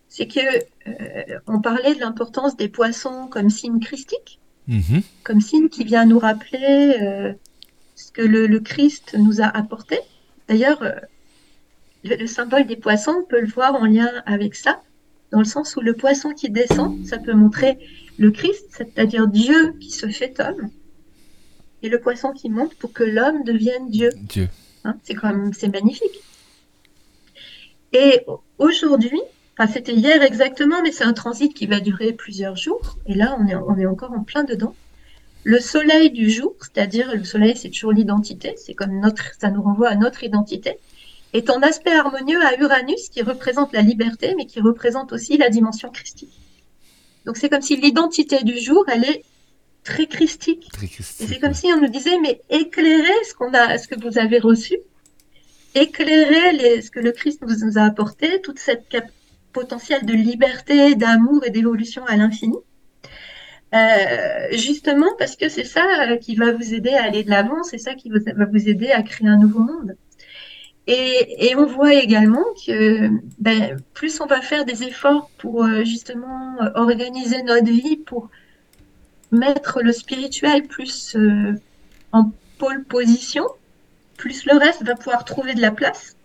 c'est que euh, on parlait de l'importance des poissons comme signe christique, mhm. comme signe qui vient nous rappeler euh, ce que le, Christ nous a apporté. D'ailleurs, euh, le, symbole des poissons, on peut le voir en lien avec ça, dans le sens où le poisson qui descend, ça peut montrer le Christ, c'est-à-dire Dieu qui se fait homme, et le poisson qui monte pour que l'homme devienne Dieu. Dieu. Hein, c'est quand même, c'est magnifique. Et aujourd'hui, c'était hier exactement, mais c'est un transit qui va durer plusieurs jours. Et là, on est, on est encore en plein dedans. Le soleil du jour, c'est-à-dire le soleil, c'est toujours l'identité, c'est comme notre, ça nous renvoie à notre identité, est en aspect harmonieux à Uranus, qui représente la liberté, mais qui représente aussi la dimension christique. Donc c'est comme si l'identité du jour, elle est très christique. Et c'est comme si on nous disait, mais éclairez ce qu'on a, ce que vous avez reçu, éclairez les, ce que le Christ nous a apporté, toute cette cap potentiel de liberté, d'amour et d'évolution à l'infini. Euh, justement parce que c'est ça euh, qui va vous aider à aller de l'avant, c'est ça qui va vous aider à créer un nouveau monde. Et, on voit également que ben, plus on va faire des efforts pour euh, justement organiser notre vie, pour mettre le spirituel plus euh, en pôle position, plus le reste va pouvoir trouver de la place.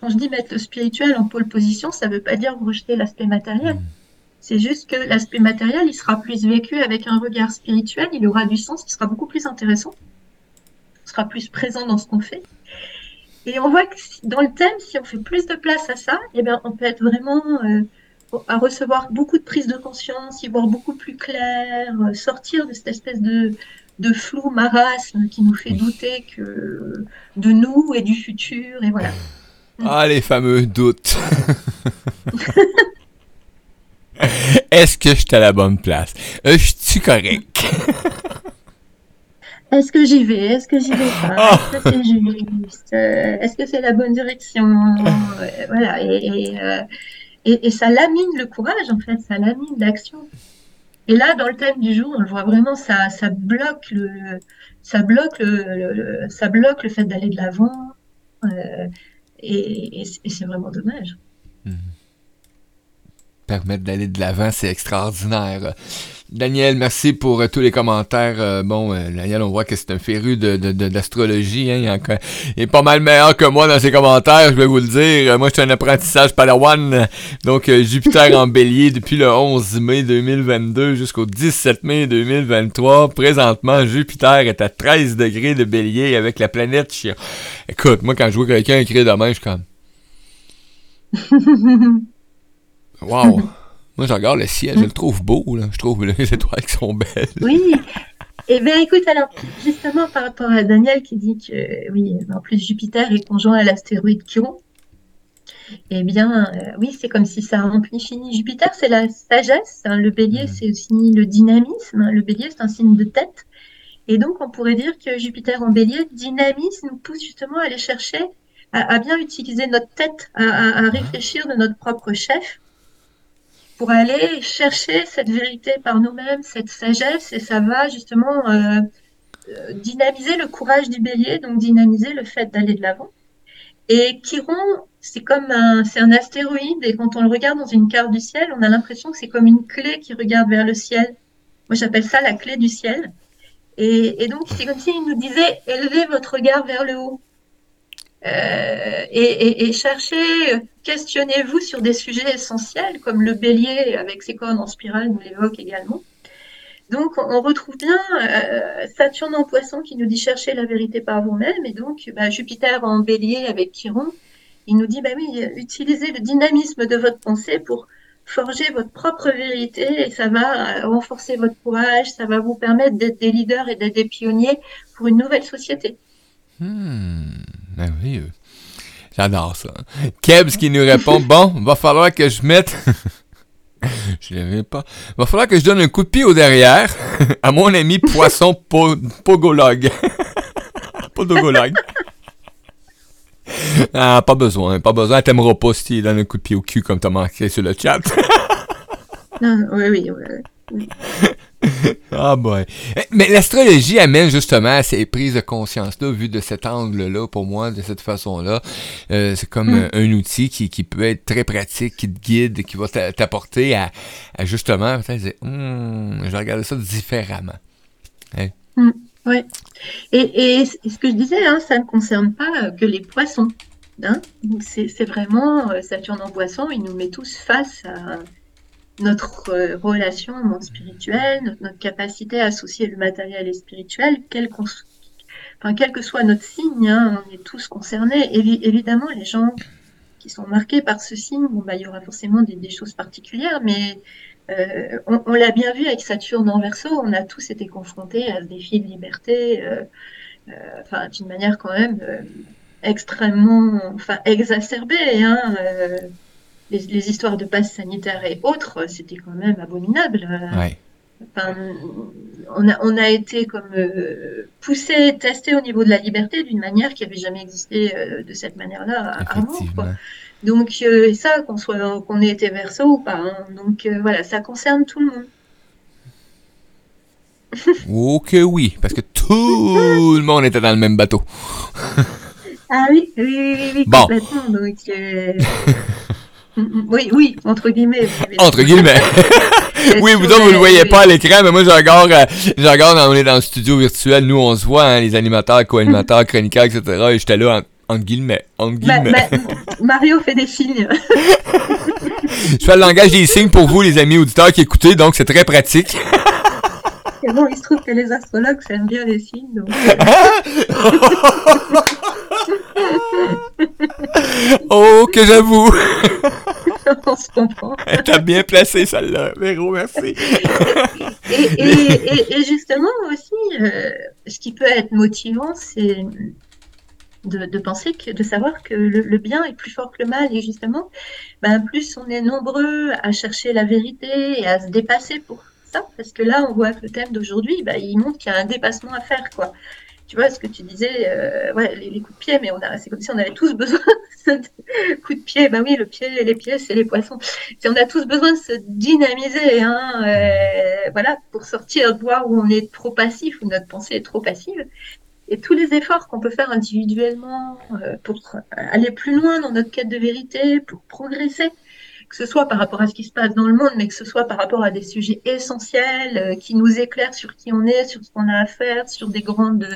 Quand je dis mettre le spirituel en pôle position, ça ne veut pas dire rejeter l'aspect matériel. Mm. C'est juste que l'aspect matériel, il sera plus vécu avec un regard spirituel, il aura du sens, il sera beaucoup plus intéressant, il sera plus présent dans ce qu'on fait. Et on voit que dans le thème, si on fait plus de place à ça, eh bien, on peut être vraiment euh, à recevoir beaucoup de prise de conscience, y voir beaucoup plus clair, euh, sortir de cette espèce de, de flou marasme qui nous fait douter que de nous et du futur, et voilà. Ah, les fameux doutes. Est-ce que je suis à la bonne place? Euh, je suis correct? Est-ce que j'y vais? Est-ce que j'y vais pas? Ah! Est-ce que c'est juste? Euh, Est-ce que c'est la bonne direction? Euh, Voilà. Et, et, et, ça lamine le courage, en fait. Ça lamine l'action. Et là, dans le thème du jour, on le voit vraiment, ça, ça bloque le, ça bloque le, ça bloque le fait d'aller de l'avant. et, c'est vraiment dommage. Mmh permettre d'aller de l'avant, c'est extraordinaire. Daniel, merci pour euh, tous les commentaires. Euh, bon, euh, Daniel, on voit que c'est un féru de, d'astrologie. Hein, il, est pas mal meilleur que moi dans ses commentaires, je vais vous le dire. Moi, je suis un apprentissage padawan. Donc, Jupiter en bélier depuis le 11 mai 2022 jusqu'au 17 mai 2023. Présentement, Jupiter est à 13 degrés de bélier avec la planète chien. Écoute, moi, quand je vois quelqu'un écrire demain, je suis comme... Wow! Moi, je regarde le ciel, je le trouve beau, là. Je trouve les étoiles qui sont belles. Oui! Eh bien, écoute, alors, justement, par rapport à Daniel qui dit que, oui, en plus, Jupiter est conjoint à l'astéroïde Chiron. Eh bien, euh, oui, c'est comme si ça amplifie. Jupiter, c'est la sagesse. Hein. le bélier, mm. c'est aussi le dynamisme. Hein. le bélier, c'est un signe de tête. Et donc, on pourrait dire que Jupiter en bélier dynamisme nous pousse justement à aller chercher, à, bien utiliser notre tête, à réfléchir de notre propre chef pour aller chercher cette vérité par nous-mêmes, cette sagesse, et ça va justement euh, euh, dynamiser le courage du bélier, donc dynamiser le fait d'aller de l'avant. Et Chiron, c'est comme un, c'est un astéroïde, et quand on le regarde dans une carte du ciel, on a l'impression que c'est comme une clé qui regarde vers le ciel. Moi, j'appelle ça la clé du ciel. Et, et donc, c'est comme s'il nous disait, élevez votre regard vers le haut. Euh, et, cherchez, questionnez-vous sur des sujets essentiels comme le bélier avec ses cornes en spirale nous l'évoque également. Donc on retrouve bien euh, Saturne en poisson qui nous dit chercher la vérité par vous-même et donc bah, Jupiter en bélier avec Chiron, il nous dit bah oui, utilisez le dynamisme de votre pensée pour forger votre propre vérité et ça va renforcer votre courage, ça va vous permettre d'être des leaders et d'être des pionniers pour une nouvelle société. Hmm. Merveilleux. J'adore ça. Kebs qui nous répond Bon, va falloir que je mette. je l'avais pas. Va falloir que je donne un coup de pied au derrière à mon ami poisson pogologue. Podogologue. ah, pas besoin, pas besoin. T'aimeras pas si tu donnes un coup de pied au cul comme t'as marqué sur le chat. non, oui, oui, oui. ah boy. Eh, mais l'astrologie amène justement à ces prises de conscience-là, vu de cet angle-là, pour moi, de cette façon-là. Euh, c'est comme mm. un, outil qui, qui, peut être très pratique, qui te guide, qui va t'apporter à, à, justement peut-être dire, hum, je vais regarder ça différemment. Hein? Mm, oui. Et, et, ce que je disais, hein, ça ne concerne pas que les poissons. Hein? C'est vraiment euh, Saturne en poisson, il nous met tous face à notre euh, relation au monde spirituel, notre, capacité à associer le matériel et le spirituel, quel, enfin, quel que soit notre signe, hein, on est tous concernés. évidemment, les gens qui sont marqués par ce signe, bon, bah, il y aura forcément des, choses particulières, mais euh, on, l'a bien vu avec Saturne en verso, on a tous été confrontés à ce défi de liberté, euh, enfin, d'une manière quand même extrêmement enfin, exacerbée. Hein, les, histoires de passe sanitaire et autres, c'était quand même abominable. Enfin, on, a, on a été comme euh, poussé, testé au niveau de la liberté d'une manière qui n'avait jamais existé euh, de cette manière-là avant. Donc euh, ça, qu'on soit qu'on ait été verso ou pas. Hein. Donc voilà, ça concerne tout le monde. ok oui, parce que tout le monde était dans le même bateau. Ah oui, oui, oui, oui, bon. complètement. Donc, oui, oui, entre guillemets. Entre guillemets. oui, vous ne vous le voyez pas à l'écran, mais moi, je regarde, euh, je regarde, on est dans le studio virtuel, nous, on se voit, hein, les animateurs, co-animateurs, chroniqueurs, etc. Et j'étais là, en, entre guillemets, entre guillemets. Mario fait des signes. je fais le langage des signes pour vous, les amis auditeurs qui écoutez, donc c'est très pratique. Bon, il se trouve que les astrologues aiment bien les signes. Donc... oh, que j'avoue! On se comprend. T'as bien placé celle-là, Véro, merci. et, justement aussi, euh, ce qui peut être motivant, c'est de, penser que, de savoir que le, bien est plus fort que le mal. Et justement, ben, plus on est nombreux à chercher la vérité et à se dépasser pour parce que là, on voit que le thème d'aujourd'hui, ben, il montre qu'il y a un dépassement à faire, quoi tu vois, ce que tu disais, euh, ouais, les, coups de pied, mais on a, c'est comme si on avait tous besoin de coups de pied. Ben oui, le pied, les pieds, c'est les poissons. Si on a tous besoin de se dynamiser, hein, euh, voilà, pour sortir, de voir où on est trop passif, où notre pensée est trop passive. Et tous les efforts qu'on peut faire individuellement euh, pour aller plus loin dans notre quête de vérité, pour progresser, que ce soit par rapport à ce qui se passe dans le monde, mais que ce soit par rapport à des sujets essentiels euh, qui nous éclairent sur qui on est, sur ce qu'on a à faire, sur des grandes,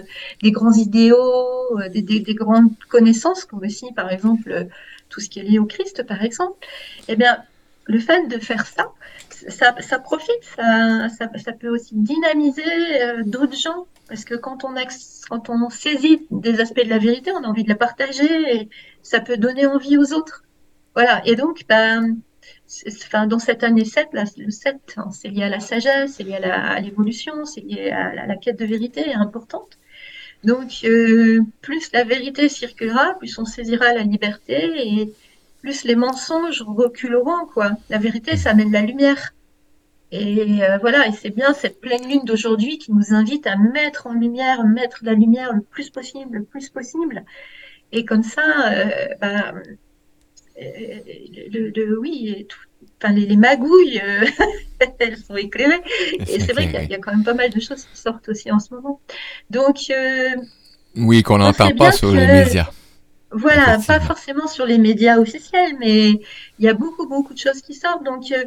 des grands idéaux, euh, des, des, grandes connaissances, comme aussi par exemple euh, tout ce qui est lié au Christ, par exemple. Eh bien, le fait de faire ça, ça, ça profite, ça, ça, peut aussi dynamiser d'autres gens. Parce que quand on, quand on saisit des aspects de la vérité, on a envie de la partager et ça peut donner envie aux autres. Voilà, et donc, ben, dans cette année 7, le 7, hein, c'est lié à la sagesse, c'est lié à l'évolution, c'est lié à la, quête de vérité importante. Donc, euh, plus la vérité circulera, plus on saisira la liberté et plus les mensonges reculeront, quoi. La vérité, ça amène la lumière. Et euh, voilà, et c'est bien cette pleine lune d'aujourd'hui qui nous invite à mettre en lumière, mettre la lumière le plus possible, le plus possible. Et comme ça, euh, ben, le, oui, enfin, les, magouilles, euh, elles sont éclairées. Et c'est vrai qu'il y, a quand même pas mal de choses qui sortent aussi en ce moment. Donc. Euh, oui, qu'on n'entend pas sur les médias. Voilà, pas forcément sur les médias officiels, mais il y a beaucoup, beaucoup de choses qui sortent. Donc, euh,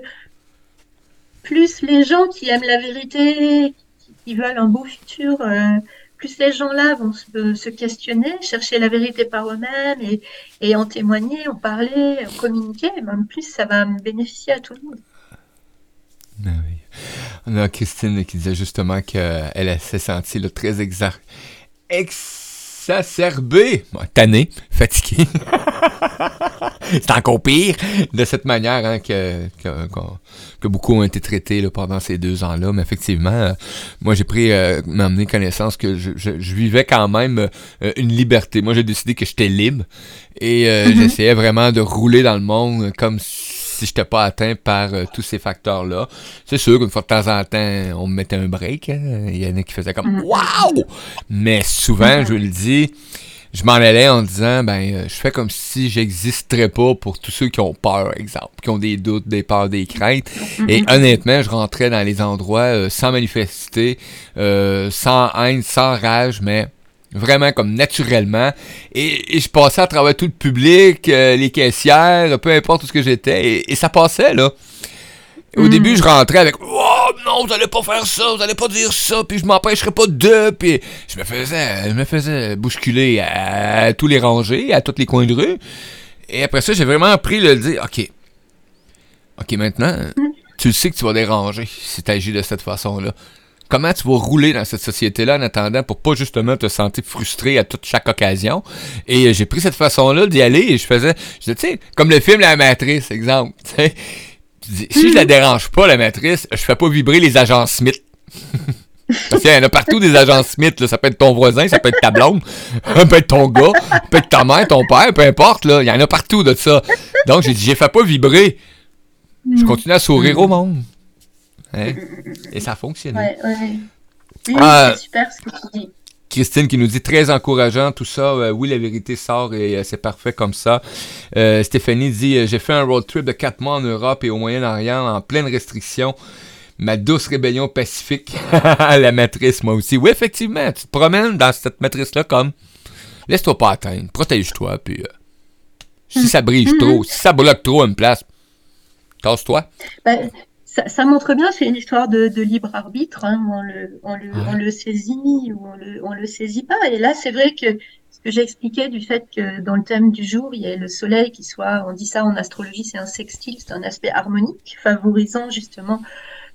plus les gens qui aiment la vérité, qui, veulent un beau futur, plus ces gens-là vont se, questionner, chercher la vérité par eux-mêmes et, en témoigner, en parler, en communiquer, même plus ça va bénéficier à tout le monde. Oui. On a Christine qui disait justement qu'elle s'est sentie très exact exacerbé, tanné, fatigué. c'est encore pire de cette manière hein, que, que, beaucoup ont été traités là, pendant ces deux ans-là. Mais effectivement, euh, moi j'ai pris euh, m'amener connaissance que je, je, vivais quand même euh, une liberté. Moi j'ai décidé que j'étais libre et mm-hmm. j'essayais vraiment de rouler dans le monde comme si si je n'étais pas atteint par euh, tous ces facteurs-là. C'est sûr qu'une fois de temps en temps, on me mettait un break. Hein. Il y en a qui faisaient comme mm. Waouh! Mais souvent, je le dis, je m'en allais en disant ben euh, je fais comme si j'existerais pas pour tous ceux qui ont peur, exemple, qui ont des doutes, des peurs, des craintes. Et honnêtement, je rentrais dans les endroits euh, sans manifester, sans haine, sans rage, mais vraiment comme naturellement. Et, je passais à travers tout le public, euh, les caissières, peu importe où ce que j'étais, et, ça passait, là. Au hmm. début, je rentrais avec Oh non, vous allez pas faire ça, vous allez pas dire ça, puis je m'empêcherai pas de, puis je me faisais, je me faisais bousculer à, tous les rangées, à tous les coins de rue. Et après ça, j'ai vraiment appris le dire OK. OK, maintenant, hmm. tu sais que tu vas déranger si tu agis de cette façon-là comment tu vas rouler dans cette société-là en attendant pour pas justement te sentir frustré à toute chaque occasion? Et euh, j'ai pris cette façon-là d'y aller et je faisais, je tu sais, comme le film La Matrice, exemple. si je la dérange pas, la matrice, je fais pas vibrer les agents Smith. Parce qu'il y en a partout des agents Smith, là. ça peut être ton voisin, ça peut être ta blonde, ça peut être ton gars, ça peut être ta mère, ton père, peu importe, là. Il y en a partout de ça. Donc j'ai dit, j'ai fait pas vibrer. Je continue à sourire au monde. Hein? Et ça a fonctionné. Ouais, ouais. Oui, ah, c'est super ce que tu dis. Christine qui nous dit très encourageant tout ça. Euh, oui, la vérité sort et euh, c'est parfait comme ça. Euh, Stéphanie dit J'ai fait un road trip de 4 mois en Europe et au Moyen-Orient en pleine restriction. Ma douce rébellion pacifique. la matrice, moi aussi. Oui, effectivement, tu te promènes dans cette matrice-là comme laisse-toi pas atteindre, protège-toi, puis si ça brille trop, si ça bloque trop une place, tasse-toi. Ben, ça, montre bien, c'est une histoire de, libre arbitre, hein. on, le, on, le, on, le, saisit ou on le, on le saisit pas. Et là, c'est vrai que ce que j'ai expliqué du fait que dans le thème du jour, il y a le soleil qui soit, on dit ça en astrologie, c'est un sextile, c'est un aspect harmonique, favorisant justement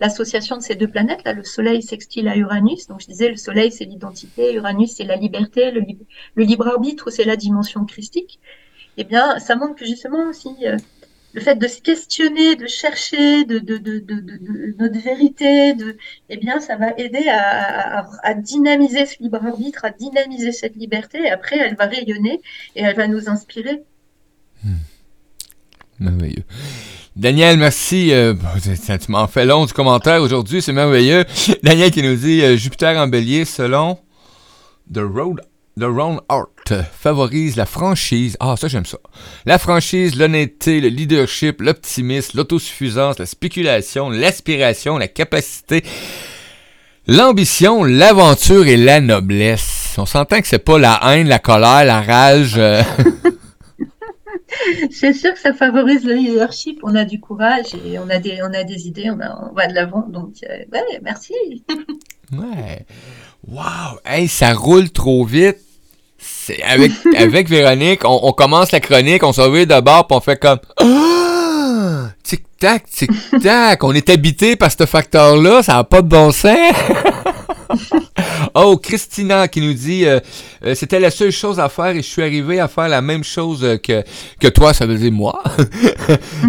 l'association de ces deux planètes, là, le Soleil sextile à Uranus. Donc je disais, le Soleil c'est l'identité, Uranus c'est la liberté, le, le libre arbitre c'est la dimension christique. Eh bien, ça montre que justement aussi euh, le fait de se questionner, de chercher de, notre vérité, eh bien, ça va aider à, dynamiser ce libre arbitre, à dynamiser cette liberté. Et après, elle va rayonner et elle va nous inspirer. Hmm. Merveilleux. Daniel, merci. Euh, tu m'en fais long du commentaire aujourd'hui, c'est merveilleux. Daniel qui nous dit euh, Jupiter en bélier selon The Road The Round Art favorise la franchise. Ah, ça, j'aime ça. La franchise, l'honnêteté, le leadership, l'optimisme, l'autosuffisance, la spéculation, l'aspiration, la capacité, l'ambition, l'aventure et la noblesse. On s'entend que c'est pas la haine, la colère, la rage. Euh. c'est sûr que ça favorise le leadership. On a du courage et on a des, on a des idées, on, on va de l'avant. Donc, euh, ouais, merci. ouais. Wow! Hey, ça roule trop vite. C'est avec, avec Véronique, on, commence la chronique, on se réveille de bord, puis on fait comme ah! Tic-tac, tic-tac. on est habité par ce facteur-là, ça n'a pas de bon sens. oh, Christina qui nous dit euh, euh, c'était la seule chose à faire et je suis arrivé à faire la même chose que, que toi, ça veut dire moi.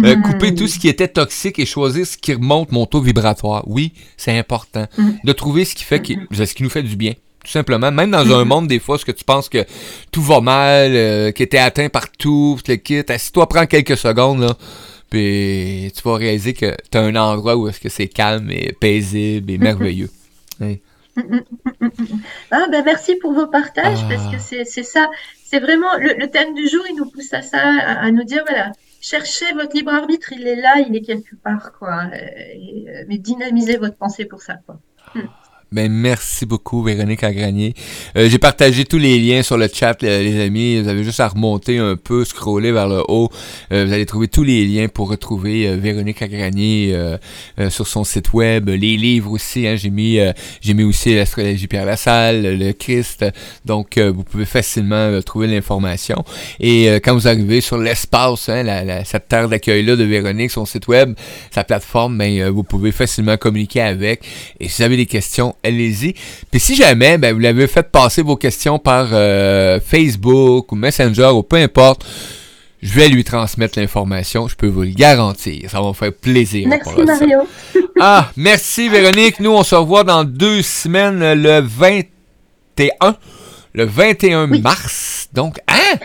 Euh, couper tout ce qui était toxique et choisir ce qui remonte mon taux vibratoire. Oui, c'est important. De trouver ce qui fait ce qui nous fait du bien tout simplement. Même dans un monde, des fois, ce que tu penses que tout va mal, que que t'es atteint partout, le kit, si toi prends quelques secondes, là, puis tu vas réaliser que t'as un endroit où est-ce que c'est calme et paisible et merveilleux. Ah, ben merci pour vos partages parce que ah. c'est ça, c'est vraiment le, thème du jour, il nous pousse à ça, à, nous dire voilà, cherchez votre libre arbitre, il est là, il est quelque part quoi, euh, euh, mais dynamisez votre pensée pour ça quoi. Ah. Ben, merci beaucoup, Véronique Agranier. Euh, j'ai partagé tous les liens sur le chat, les, amis. Vous avez juste à remonter un peu, scroller vers le haut. Euh, vous allez trouver tous les liens pour retrouver euh, Véronique Agranier sur son site web. Les livres aussi, hein, j'ai mis j'ai mis aussi l'astrologie Pierre Lassalle, le Christ. Donc, vous pouvez facilement trouver l'information. Et quand vous arrivez sur l'espace, hein, cette terre d'accueil-là de Véronique, son site web, sa plateforme, ben, vous pouvez facilement communiquer avec. Et si vous avez des questions, allez-y. Puis si jamais, ben, vous l'avez fait passer vos questions par euh, Facebook ou Messenger ou peu importe, je vais lui transmettre l'information, je peux vous le garantir. Ça va me faire plaisir. Merci Mario. ah, merci Véronique. Nous, on se revoit dans deux semaines, le 21, le 21 mars. Donc, hein?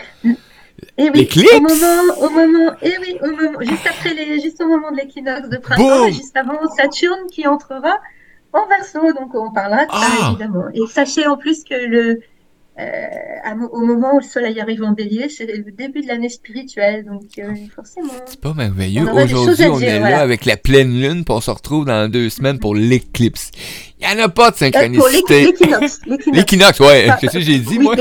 Et oui, au moment, au moment, et oui, au moment, juste après les, juste au moment de l'équinoxe de printemps, juste avant Saturne qui entrera en verso, donc on parlera de ça ah. évidemment. Et sachez en plus que le, euh, au moment où le soleil arrive en bélier, c'est le début de l'année spirituelle, donc euh, forcément. C'est pas merveilleux. Aujourd'hui, on est là avec la pleine lune, puis on se retrouve dans deux semaines pour l'éclipse. Il n'y en a pas de euh, synchronicité. l'équinoxe. L'équinoxe, ouais. Qu'est-ce que j'ai dit, moi?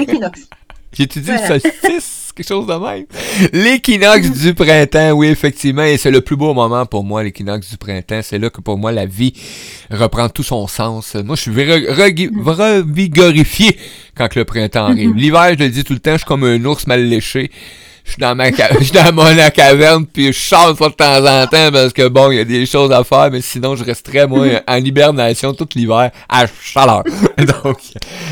J'ai-tu dit voilà. solstice? quelque chose de même. L'équinoxe du printemps, oui, effectivement, et c'est le plus beau moment pour moi, l'équinoxe du printemps. C'est là que pour moi, la vie reprend tout son sens. Moi, je suis revigorifié quand le printemps arrive. L'hiver, je le dis tout le temps, je suis comme un ours mal léché je suis dans ma je suis dans mon caverne puis je chante de temps en temps parce que bon, il y a des choses à faire, mais sinon je resterais moi en hibernation tout l'hiver à chaleur. Donc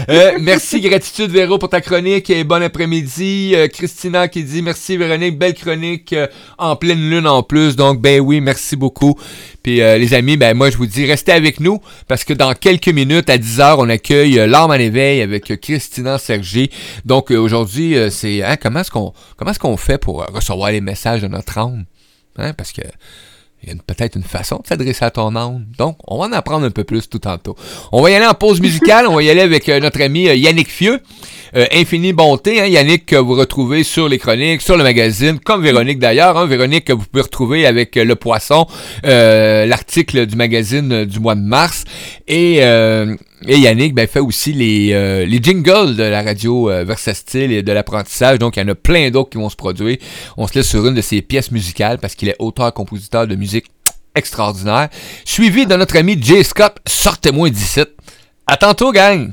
euh, merci, gratitude Véro pour ta chronique et bon après-midi. Euh, Christina qui dit merci Véronique, belle chronique euh, en pleine lune en plus. Donc ben oui, merci beaucoup. Puis les amis, ben moi je vous dis restez avec nous parce que dans quelques minutes à 10h, on accueille l'arme en éveil avec Christina Sergi. Donc aujourd'hui, c'est hein, comment est-ce qu'on comment est-ce qu'on fait pour recevoir les messages de notre âme? Hein? Parce que il y a peut-être une façon de s'adresser à ton âme. Donc, on va en apprendre un peu plus tout tantôt. On va y aller en pause musicale. on va y aller avec euh, notre ami euh, Yannick Fieux. Euh, Infinie Bonté, hein, Yannick, que vous retrouvez sur les chroniques, sur le magazine, comme Véronique d'ailleurs. Hein, Véronique, que vous pouvez retrouver avec Le Poisson, l'article du magazine du mois de mars. Et Et Yannick ben, fait aussi les, euh, les jingles de la radio euh, Versatile et de l'apprentissage. Donc, il y en a plein d'autres qui vont se produire. On se laisse sur une de ses pièces musicales parce qu'il est auteur-compositeur de musique extraordinaire. Suivi de notre ami Jay Scott, Sortez-moi d'ici. À tantôt, gang!